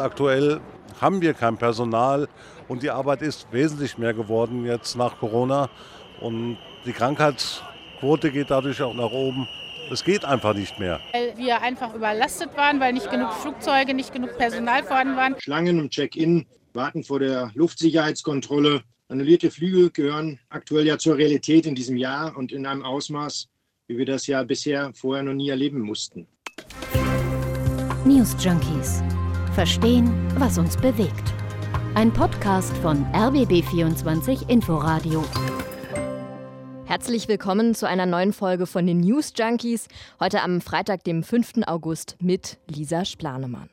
Aktuell haben wir kein Personal und die Arbeit ist wesentlich mehr geworden jetzt nach Corona und die Krankheitsquote geht dadurch auch nach oben. Es geht einfach nicht mehr. Weil wir einfach überlastet waren, weil nicht genug Flugzeuge, nicht genug Personal vorhanden waren. Schlangen im Check-in, warten vor der Luftsicherheitskontrolle. Annullierte Flüge gehören aktuell ja zur Realität in diesem Jahr und in einem Ausmaß, wie wir das ja bisher vorher noch nie erleben mussten. News Junkies. Verstehen, was uns bewegt. Ein Podcast von RBB24 Inforadio. Herzlich willkommen zu einer neuen Folge von den News Junkies. Heute am Freitag, dem 5. August mit Lisa Splanemann.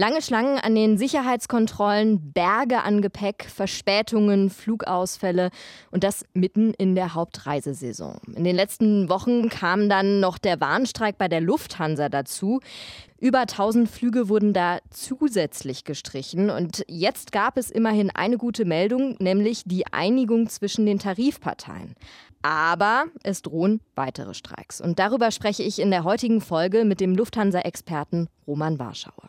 Lange Schlangen an den Sicherheitskontrollen, Berge an Gepäck, Verspätungen, Flugausfälle und das mitten in der Hauptreisesaison. In den letzten Wochen kam dann noch der Warnstreik bei der Lufthansa dazu. Über 1000 Flüge wurden da zusätzlich gestrichen und jetzt gab es immerhin eine gute Meldung, nämlich die Einigung zwischen den Tarifparteien. Aber es drohen weitere Streiks und darüber spreche ich in der heutigen Folge mit dem Lufthansa-Experten Roman Warschauer.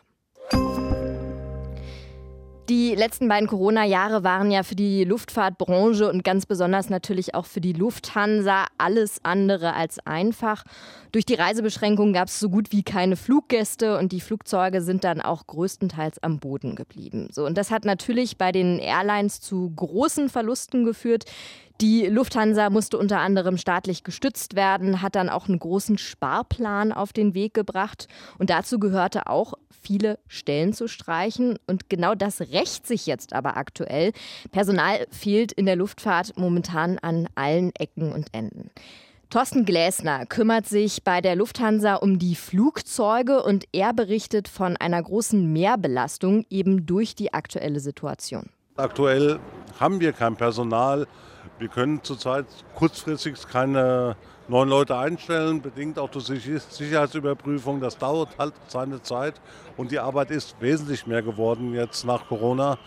Die letzten beiden Corona-Jahre waren ja für die Luftfahrtbranche und ganz besonders natürlich auch für die Lufthansa alles andere als einfach. Durch die Reisebeschränkungen gab es so gut wie keine Fluggäste und die Flugzeuge sind dann auch größtenteils am Boden geblieben. So, und das hat natürlich bei den Airlines zu großen Verlusten geführt. Die Lufthansa musste unter anderem staatlich gestützt werden, hat dann auch einen großen Sparplan auf den Weg gebracht. Und dazu gehörte auch, viele Stellen zu streichen. Und genau das rächt sich jetzt aber aktuell. Personal fehlt in der Luftfahrt momentan an allen Ecken und Enden. Thorsten Gläsner kümmert sich bei der Lufthansa um die Flugzeuge und er berichtet von einer großen Mehrbelastung eben durch die aktuelle Situation. Aktuell haben wir kein Personal. Wir können zurzeit kurzfristig keine neuen Leute einstellen, bedingt auch durch Sicherheitsüberprüfung. Das dauert halt seine Zeit und die Arbeit ist wesentlich mehr geworden jetzt nach Corona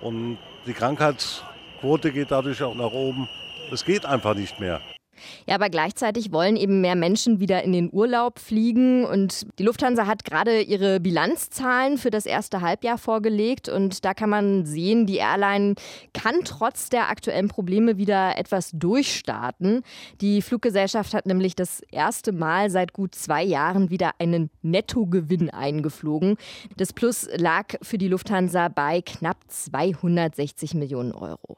und die Krankheitsquote geht dadurch auch nach oben. Es geht einfach nicht mehr. Ja, aber gleichzeitig wollen eben mehr Menschen wieder in den Urlaub fliegen. Und die Lufthansa hat gerade ihre Bilanzzahlen für das erste Halbjahr vorgelegt. Und da kann man sehen, die Airline kann trotz der aktuellen Probleme wieder etwas durchstarten. Die Fluggesellschaft hat nämlich das erste Mal seit gut zwei Jahren wieder einen Nettogewinn eingeflogen. Das Plus lag für die Lufthansa bei knapp 260 Millionen Euro.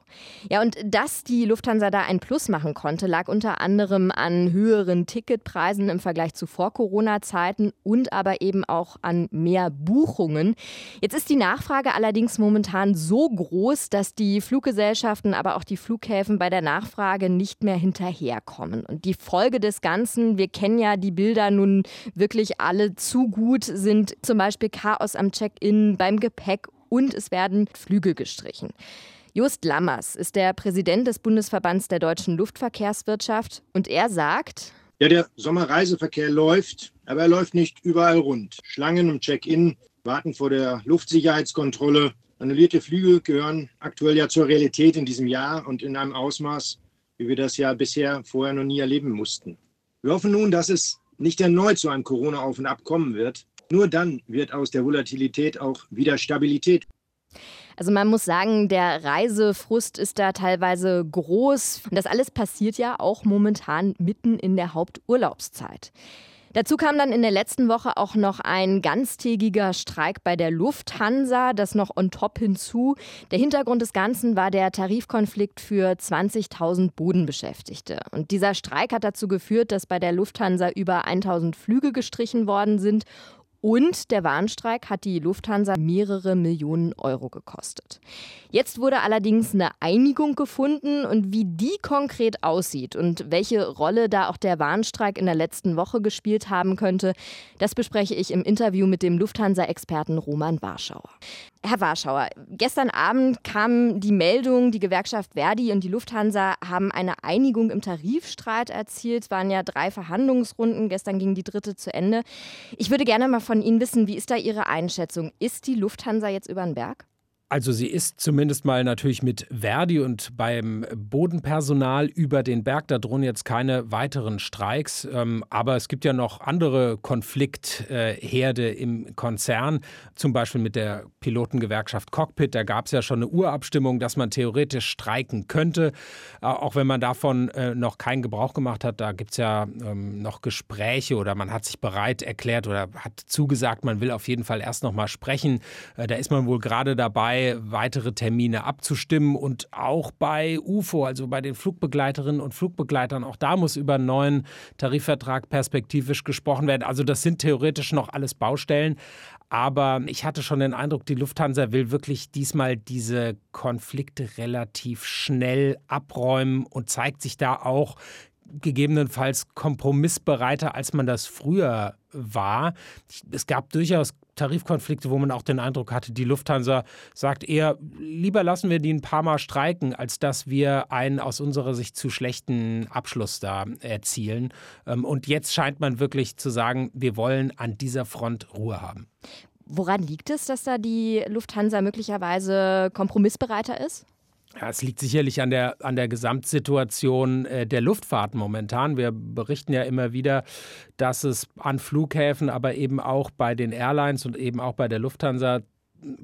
Ja, und dass die Lufthansa da ein Plus machen konnte, lag unter anderem an höheren Ticketpreisen im Vergleich zu Vor-Corona-Zeiten und aber eben auch an mehr Buchungen. Jetzt ist die Nachfrage allerdings momentan so groß, dass die Fluggesellschaften, aber auch die Flughäfen bei der Nachfrage nicht mehr hinterherkommen. Und die Folge des Ganzen, wir kennen ja die Bilder nun wirklich alle zu gut, sind zum Beispiel Chaos am Check-in, beim Gepäck und es werden Flüge gestrichen. Just Lammers ist der Präsident des Bundesverbands der deutschen Luftverkehrswirtschaft und er sagt, ja, der Sommerreiseverkehr läuft, aber er läuft nicht überall rund. Schlangen im Check-in, warten vor der Luftsicherheitskontrolle. Annullierte Flüge gehören aktuell ja zur Realität in diesem Jahr und in einem Ausmaß, wie wir das ja bisher vorher noch nie erleben mussten. Wir hoffen nun, dass es nicht erneut zu einem Corona-Auf und Ab kommen wird. Nur dann wird aus der Volatilität auch wieder Stabilität. Also man muss sagen, der Reisefrust ist da teilweise groß. Und das alles passiert ja auch momentan mitten in der Haupturlaubszeit. Dazu kam dann in der letzten Woche auch noch ein ganztägiger Streik bei der Lufthansa, das noch on top hinzu. Der Hintergrund des Ganzen war der Tarifkonflikt für 20.000 Bodenbeschäftigte. Und dieser Streik hat dazu geführt, dass bei der Lufthansa über 1.000 Flüge gestrichen worden sind und der Warnstreik hat die Lufthansa mehrere Millionen Euro gekostet. Jetzt wurde allerdings eine Einigung gefunden und wie die konkret aussieht und welche Rolle da auch der Warnstreik in der letzten Woche gespielt haben könnte, das bespreche ich im Interview mit dem Lufthansa-Experten Roman Warschauer. Herr Warschauer, gestern Abend kam die Meldung, die Gewerkschaft Verdi und die Lufthansa haben eine Einigung im Tarifstreit erzielt. Es waren ja drei Verhandlungsrunden. Gestern ging die dritte zu Ende. Ich würde gerne mal von Ihnen wissen, wie ist da Ihre Einschätzung? Ist die Lufthansa jetzt über den Berg? Also sie ist zumindest mal natürlich mit Verdi und beim Bodenpersonal über den Berg. Da drohen jetzt keine weiteren Streiks. Ähm, aber es gibt ja noch andere Konfliktherde im Konzern, zum Beispiel mit der Pilotengewerkschaft Cockpit. Da gab es ja schon eine Urabstimmung, dass man theoretisch streiken könnte. Äh, auch wenn man davon äh, noch keinen Gebrauch gemacht hat. Da gibt es ja ähm, noch Gespräche oder man hat sich bereit erklärt oder hat zugesagt, man will auf jeden Fall erst noch mal sprechen. Äh, da ist man wohl gerade dabei dabei, weitere Termine abzustimmen und auch bei UFO, also bei den Flugbegleiterinnen und Flugbegleitern, auch da muss über einen neuen Tarifvertrag perspektivisch gesprochen werden. Also das sind theoretisch noch alles Baustellen. Aber ich hatte schon den Eindruck, die Lufthansa will wirklich diesmal diese Konflikte relativ schnell abräumen und zeigt sich da auch gegebenenfalls kompromissbereiter, als man das früher war. Es gab durchaus Tarifkonflikte, wo man auch den Eindruck hatte, die Lufthansa sagt eher, lieber lassen wir die ein paar Mal streiken, als dass wir einen aus unserer Sicht zu schlechten Abschluss da erzielen. Ähm, und jetzt scheint man wirklich zu sagen, wir wollen an dieser Front Ruhe haben. Woran liegt es, dass da die Lufthansa möglicherweise kompromissbereiter ist? Ja, es liegt sicherlich an der, an der Gesamtsituation äh, der Luftfahrt momentan. Wir berichten ja immer wieder, dass es an Flughäfen, aber eben auch bei den Airlines und eben auch bei der Lufthansa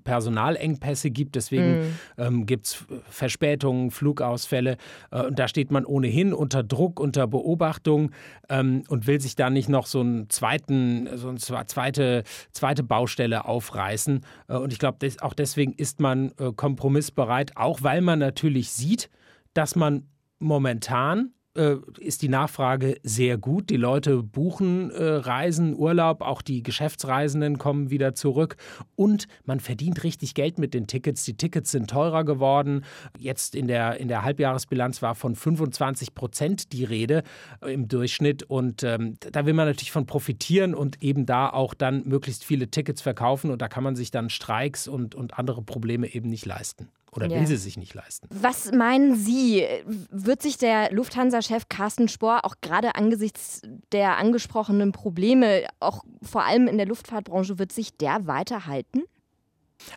Personalengpässe gibt. Deswegen mhm. ähm, gibt es Verspätungen, Flugausfälle. Äh, und da steht man ohnehin unter Druck, unter Beobachtung ähm, und will sich da nicht noch so einen zweiten, so eine zweite, zweite Baustelle aufreißen. Äh, und ich glaube, auch deswegen ist man äh, kompromissbereit, auch weil man natürlich sieht, dass man momentan äh, ist die Nachfrage sehr gut. Die Leute buchen äh, Reisen, Urlaub, auch die Geschäftsreisenden kommen wieder zurück und man verdient richtig Geld mit den Tickets. Die Tickets sind teurer geworden. Jetzt in der, in der Halbjahresbilanz war von 25 Prozent die Rede äh, im Durchschnitt und ähm, da will man natürlich von profitieren und eben da auch dann möglichst viele Tickets verkaufen und da kann man sich dann Streiks und, und andere Probleme eben nicht leisten. Oder ja. will sie sich nicht leisten? Was meinen Sie? Wird sich der Lufthansa-Chef Carsten Spohr auch gerade angesichts der angesprochenen Probleme, auch vor allem in der Luftfahrtbranche, wird sich der weiterhalten?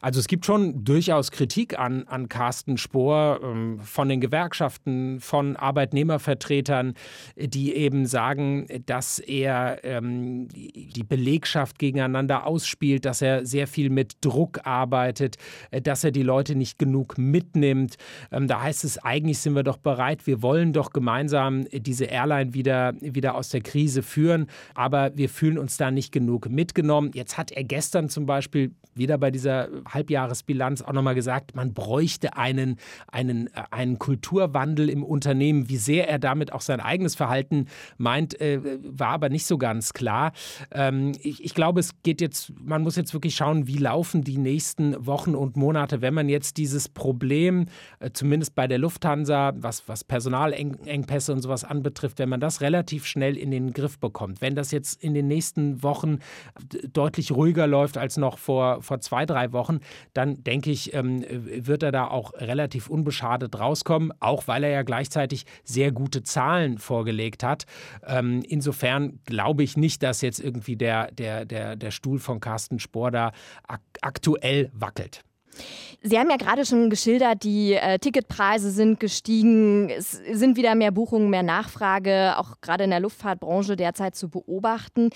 Also es gibt schon durchaus Kritik an, an Carsten Spohr ähm, von den Gewerkschaften, von Arbeitnehmervertretern, die eben sagen, dass er ähm, die Belegschaft gegeneinander ausspielt, dass er sehr viel mit Druck arbeitet, äh, dass er die Leute nicht genug mitnimmt. Ähm, da heißt es, eigentlich sind wir doch bereit, wir wollen doch gemeinsam diese Airline wieder, wieder aus der Krise führen, aber wir fühlen uns da nicht genug mitgenommen. Jetzt hat er gestern zum Beispiel wieder bei dieser Halbjahresbilanz auch nochmal gesagt, man bräuchte einen, einen, äh, einen Kulturwandel im Unternehmen. Wie sehr er damit auch sein eigenes Verhalten meint, äh, war aber nicht so ganz klar. Ähm, ich, ich glaube, es geht jetzt, man muss jetzt wirklich schauen, wie laufen die nächsten Wochen und Monate, wenn man jetzt dieses Problem, äh, zumindest bei der Lufthansa, was, was Personalengpässe und sowas anbetrifft, wenn man das relativ schnell in den Griff bekommt. Wenn das jetzt in den nächsten Wochen deutlich ruhiger läuft als noch vor, vor zwei, drei Wochen, Wochen, dann denke ich, ähm, wird er da auch relativ unbeschadet rauskommen, auch weil er ja gleichzeitig sehr gute Zahlen vorgelegt hat. Ähm, insofern glaube ich nicht, dass jetzt irgendwie der, der, der, der Stuhl von Carsten Spohr da ak aktuell wackelt. Sie haben ja gerade schon geschildert, die äh, Ticketpreise sind gestiegen, es sind wieder mehr Buchungen, mehr Nachfrage, auch gerade in der Luftfahrtbranche derzeit zu beobachten.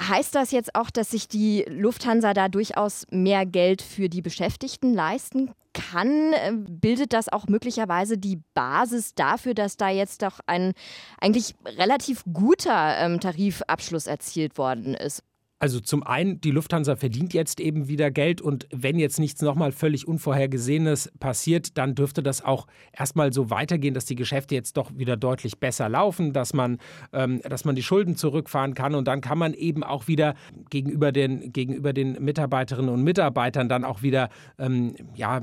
Heißt das jetzt auch, dass sich die Lufthansa da durchaus mehr Geld für die Beschäftigten leisten kann? Äh, bildet das auch möglicherweise die Basis dafür, dass da jetzt doch ein eigentlich relativ guter ähm, Tarifabschluss erzielt worden ist? Also zum einen, die Lufthansa verdient jetzt eben wieder Geld und wenn jetzt nichts nochmal völlig Unvorhergesehenes passiert, dann dürfte das auch erstmal so weitergehen, dass die Geschäfte jetzt doch wieder deutlich besser laufen, dass man, ähm, dass man die Schulden zurückfahren kann und dann kann man eben auch wieder gegenüber den, gegenüber den Mitarbeiterinnen und Mitarbeitern dann auch wieder ähm, ja,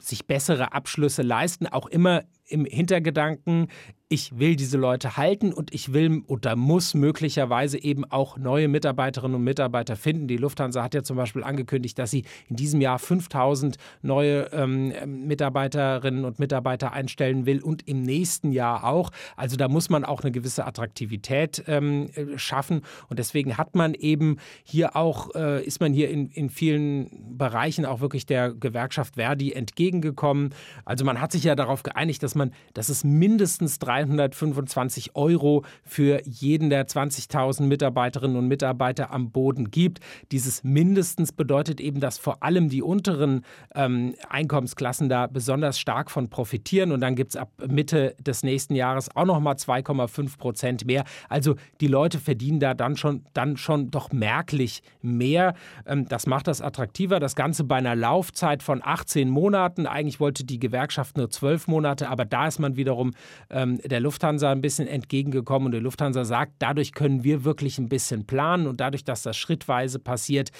sich bessere Abschlüsse leisten, auch immer im Hintergedanken, ich will diese Leute halten und ich will oder muss möglicherweise eben auch neue Mitarbeiterinnen und Mitarbeiter finden. Die Lufthansa hat ja zum Beispiel angekündigt, dass sie in diesem Jahr 5000 neue ähm, Mitarbeiterinnen und Mitarbeiter einstellen will und im nächsten Jahr auch. Also da muss man auch eine gewisse Attraktivität ähm, schaffen und deswegen hat man eben hier auch, äh, ist man hier in, in vielen Bereichen auch wirklich der Gewerkschaft Verdi entgegengekommen. Also man hat sich ja darauf geeinigt, dass man, dass es mindestens drei 325 Euro für jeden der 20.000 Mitarbeiterinnen und Mitarbeiter am Boden gibt. Dieses mindestens bedeutet eben, dass vor allem die unteren ähm, Einkommensklassen da besonders stark von profitieren. Und dann gibt es ab Mitte des nächsten Jahres auch nochmal 2,5 Prozent mehr. Also die Leute verdienen da dann schon, dann schon doch merklich mehr. Ähm, das macht das attraktiver. Das Ganze bei einer Laufzeit von 18 Monaten. Eigentlich wollte die Gewerkschaft nur 12 Monate, aber da ist man wiederum ähm, der Lufthansa ein bisschen entgegengekommen und die Lufthansa sagt, dadurch können wir wirklich ein bisschen planen und dadurch, dass das schrittweise passiert,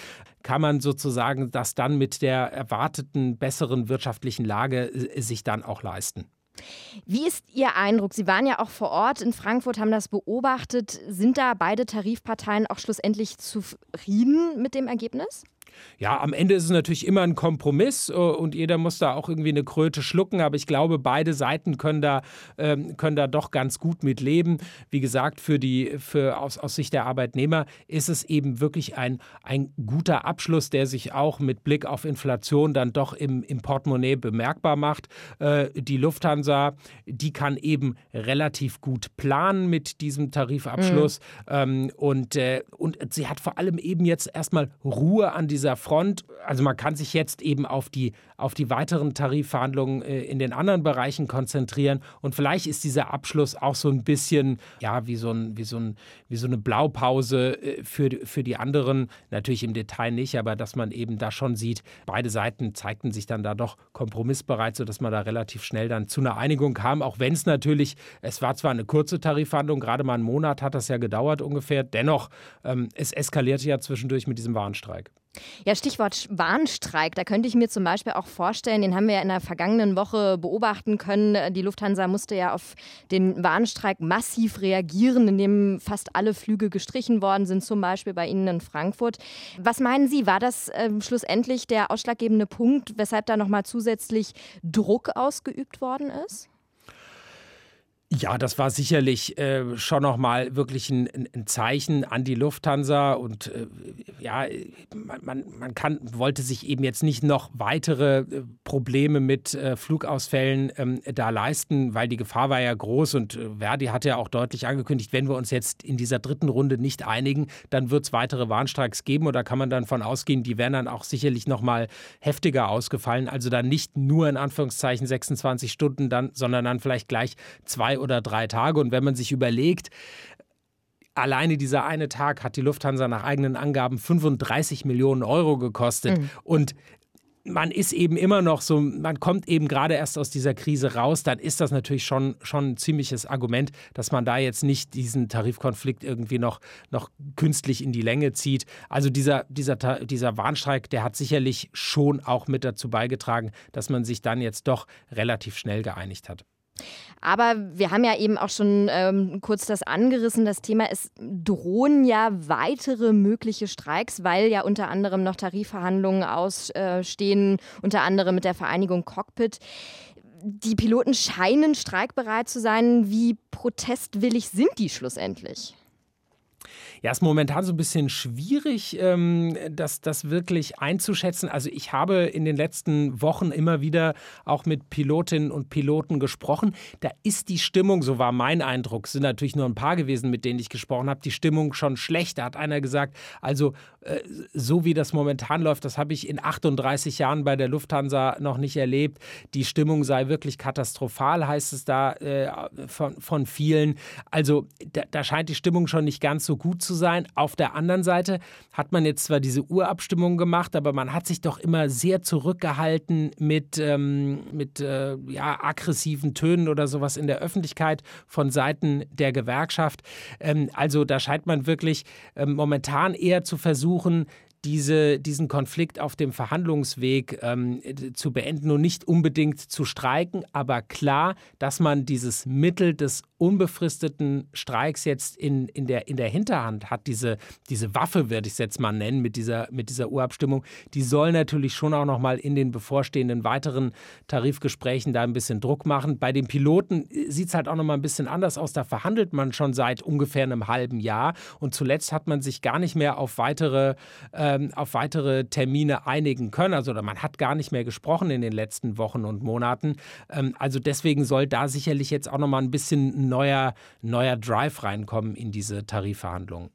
kann man sozusagen das dann mit der erwarteten besseren wirtschaftlichen Lage äh, sich dann auch leisten. Wie ist Ihr Eindruck? Sie waren ja auch vor Ort in Frankfurt, haben das beobachtet. Sind da beide Tarifparteien auch schlussendlich zufrieden mit dem Ergebnis? Ja, am Ende ist es natürlich immer ein Kompromiss äh, und jeder muss da auch irgendwie eine Kröte schlucken, aber ich glaube, beide Seiten können da, ähm, können da doch ganz gut mit leben. Wie gesagt, für die, für, aus, aus Sicht der Arbeitnehmer ist es eben wirklich ein, ein guter Abschluss, der sich auch mit Blick auf Inflation dann doch im, im Portemonnaie bemerkbar macht. Äh, die Lufthansa, die kann eben relativ gut planen mit diesem Tarifabschluss mhm. ähm, und, äh, und sie hat vor allem eben jetzt erstmal Ruhe an dieser Front. Also man kann sich jetzt eben auf die, auf die weiteren Tarifverhandlungen äh, in den anderen Bereichen konzentrieren. Und vielleicht ist dieser Abschluss auch so ein bisschen, ja, wie so, ein, wie so, ein, wie so eine Blaupause äh, für, für die anderen. Natürlich im Detail nicht, aber dass man eben da schon sieht, beide Seiten zeigten sich dann da doch kompromissbereit, sodass man da relativ schnell dann zu einer Einigung kam. Auch wenn es natürlich, es war zwar eine kurze Tarifverhandlung, gerade mal einen Monat hat das ja gedauert ungefähr. Dennoch, ähm, es eskalierte ja zwischendurch mit diesem Warnstreik. Ja, Stichwort Warnstreik. Da könnte ich mir zum Beispiel auch vorstellen, den haben wir ja in der vergangenen Woche beobachten können. Die Lufthansa musste ja auf den Warnstreik massiv reagieren, indem fast alle Flüge gestrichen worden sind, zum Beispiel bei Ihnen in Frankfurt. Was meinen Sie, war das äh, schlussendlich der ausschlaggebende Punkt, weshalb da nochmal zusätzlich Druck ausgeübt worden ist? Ja, das war sicherlich äh, schon nochmal wirklich ein, ein, Zeichen an die Lufthansa und äh, ja, man, man kann, wollte sich eben jetzt nicht noch weitere äh, Probleme mit äh, Flugausfällen ähm, da leisten, weil die Gefahr war ja groß und äh, Verdi hat ja auch deutlich angekündigt, wenn wir uns jetzt in dieser dritten Runde nicht einigen, dann wird es weitere Warnstreiks geben und da kann man dann von ausgehen, die wären dann auch sicherlich nochmal heftiger ausgefallen, also dann nicht nur in Anführungszeichen 26 Stunden dann, sondern dann vielleicht gleich zwei oder drei Tage. Und wenn man sich überlegt, alleine dieser eine Tag hat die Lufthansa nach eigenen Angaben 35 Millionen Euro gekostet. Mhm. Und man ist eben immer noch so, man kommt eben gerade erst aus dieser Krise raus, dann ist das natürlich schon, schon ein ziemliches Argument, dass man da jetzt nicht diesen Tarifkonflikt irgendwie noch, noch künstlich in die Länge zieht. Also dieser, dieser, dieser Warnstreik, der hat sicherlich schon auch mit dazu beigetragen, dass man sich dann jetzt doch relativ schnell geeinigt hat. Aber wir haben ja eben auch schon ähm, kurz das angerissen, das Thema, es drohen ja weitere mögliche Streiks, weil ja unter anderem noch Tarifverhandlungen ausstehen, unter anderem mit der Vereinigung Cockpit. Die Piloten scheinen streikbereit zu sein. Wie protestwillig sind die schlussendlich? Ja, ist momentan so ein bisschen schwierig, ähm, das, das wirklich einzuschätzen. Also ich habe in den letzten Wochen immer wieder auch mit Pilotinnen und Piloten gesprochen. Da ist die Stimmung, so war mein Eindruck, sind natürlich nur ein paar gewesen, mit denen ich gesprochen habe, die Stimmung schon schlecht. Da hat einer gesagt, also äh, so wie das momentan läuft, das habe ich in 38 Jahren bei der Lufthansa noch nicht erlebt. Die Stimmung sei wirklich katastrophal, heißt es da äh, von, von vielen. Also da, da scheint die Stimmung schon nicht ganz so gut zu zu sein. Auf der anderen Seite hat man jetzt zwar diese Urabstimmung gemacht, aber man hat sich doch immer sehr zurückgehalten mit, ähm, mit äh, ja, aggressiven Tönen oder sowas in der Öffentlichkeit von Seiten der Gewerkschaft. Ähm, also da scheint man wirklich ähm, momentan eher zu versuchen, diese, diesen Konflikt auf dem Verhandlungsweg ähm, zu beenden und nicht unbedingt zu streiken, aber klar, dass man dieses Mittel des unbefristeten Streiks jetzt in, in, der, in der Hinterhand hat, diese, diese Waffe, werde ich es jetzt mal nennen, mit dieser, mit dieser Urabstimmung, die soll natürlich schon auch noch mal in den bevorstehenden weiteren Tarifgesprächen da ein bisschen Druck machen. Bei den Piloten sieht es halt auch noch mal ein bisschen anders aus. Da verhandelt man schon seit ungefähr einem halben Jahr und zuletzt hat man sich gar nicht mehr auf weitere, ähm, auf weitere Termine einigen können. Also man hat gar nicht mehr gesprochen in den letzten Wochen und Monaten. Ähm, also deswegen soll da sicherlich jetzt auch noch mal ein bisschen neuer, neuer Drive reinkommen in diese Tarifverhandlungen.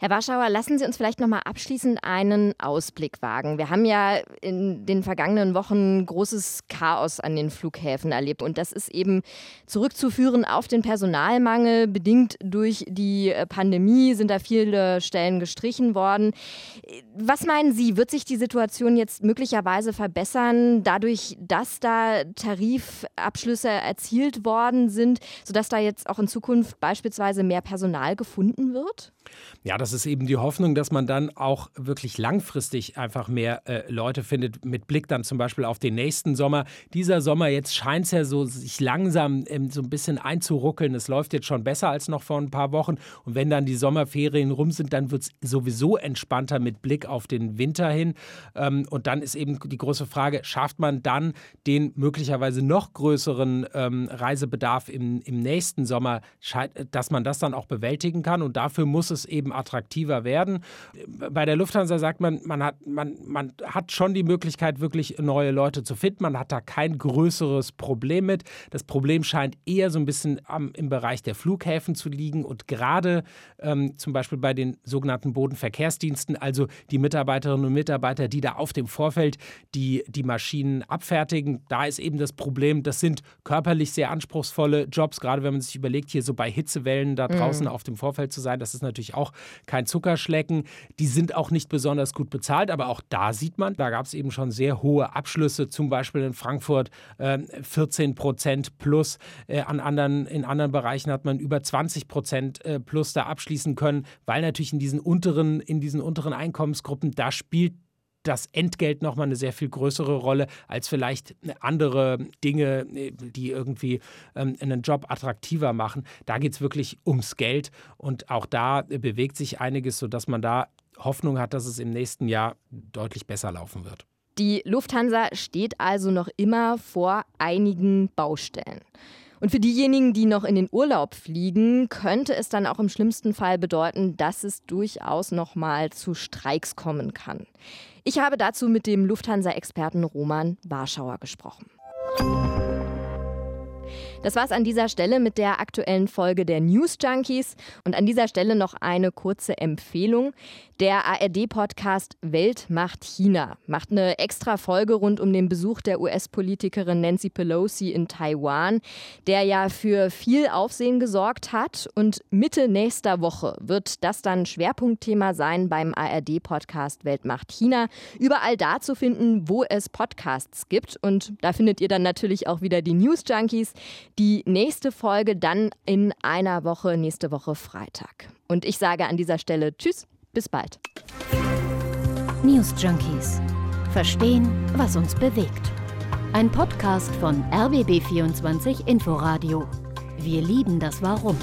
Herr Warschauer, lassen Sie uns vielleicht noch mal abschließend einen Ausblick wagen. Wir haben ja in den vergangenen Wochen großes Chaos an den Flughäfen erlebt und das ist eben zurückzuführen auf den Personalmangel. Bedingt durch die Pandemie sind da viele Stellen gestrichen worden. Was meinen Sie, wird sich die Situation jetzt möglicherweise verbessern, dadurch, dass da Tarifabschlüsse erzielt worden sind, sodass da jetzt auch in Zukunft beispielsweise mehr Personal gefunden wird? Ja, das ist eben die Hoffnung, dass man dann auch wirklich langfristig einfach mehr äh, Leute findet, mit Blick dann zum Beispiel auf den nächsten Sommer. Dieser Sommer, jetzt scheint es ja so sich langsam ähm, so ein bisschen einzuruckeln. Es läuft jetzt schon besser als noch vor ein paar Wochen. Und wenn dann die Sommerferien rum sind, dann wird es sowieso entspannter mit Blick auf den Winter hin. Ähm, und dann ist eben die große Frage, schafft man dann den möglicherweise noch größeren ähm, Reisebedarf im, im nächsten Sommer, dass man das dann auch bewältigen kann? Und dafür muss es eben attraktiver werden. Bei der Lufthansa sagt man, man hat, man, man hat schon die Möglichkeit, wirklich neue Leute zu finden. Man hat da kein größeres Problem mit. Das Problem scheint eher so ein bisschen am, im Bereich der Flughäfen zu liegen und gerade ähm, zum Beispiel bei den sogenannten Bodenverkehrsdiensten, also die Mitarbeiterinnen und Mitarbeiter, die da auf dem Vorfeld die, die Maschinen abfertigen, da ist eben das Problem, das sind körperlich sehr anspruchsvolle Jobs, gerade wenn man sich überlegt, hier so bei Hitzewellen da draußen mhm. auf dem Vorfeld zu sein, das ist natürlich natürlich auch kein Zuckerschlecken. Die sind auch nicht besonders gut bezahlt, aber auch da sieht man, da gab es eben schon sehr hohe Abschlüsse, zum Beispiel in Frankfurt äh, 14 Prozent plus. Äh, an anderen, in anderen Bereichen hat man über 20 Prozent äh, plus da abschließen können, weil natürlich in diesen unteren, in diesen unteren Einkommensgruppen, da spielt das Entgelt nochmal eine sehr viel größere Rolle als vielleicht andere Dinge, die irgendwie ähm, einen Job attraktiver machen. Da geht es wirklich ums Geld und auch da bewegt sich einiges, sodass man da Hoffnung hat, dass es im nächsten Jahr deutlich besser laufen wird. Die Lufthansa steht also noch immer vor einigen Baustellen. Und für diejenigen, die noch in den Urlaub fliegen, könnte es dann auch im schlimmsten Fall bedeuten, dass es durchaus noch mal zu Streiks kommen kann. Ich habe dazu mit dem Lufthansa-Experten Roman Warschauer gesprochen. Das war es an dieser Stelle mit der aktuellen Folge der News Junkies. Und an dieser Stelle noch eine kurze Empfehlung. Der ARD-Podcast Welt macht China macht eine extra Folge rund um den Besuch der US-Politikerin Nancy Pelosi in Taiwan, der ja für viel Aufsehen gesorgt hat. Und Mitte nächster Woche wird das dann Schwerpunktthema sein beim ARD-Podcast Welt macht China. Überall da zu finden, wo es Podcasts gibt. Und da findet ihr dann natürlich auch wieder die News Junkies. Die nächste Folge dann in einer Woche, nächste Woche Freitag. Und ich sage an dieser Stelle Tschüss, bis bald. News Junkies. Verstehen, was uns bewegt. Ein Podcast von RBB24 Inforadio. Wir lieben das Warum.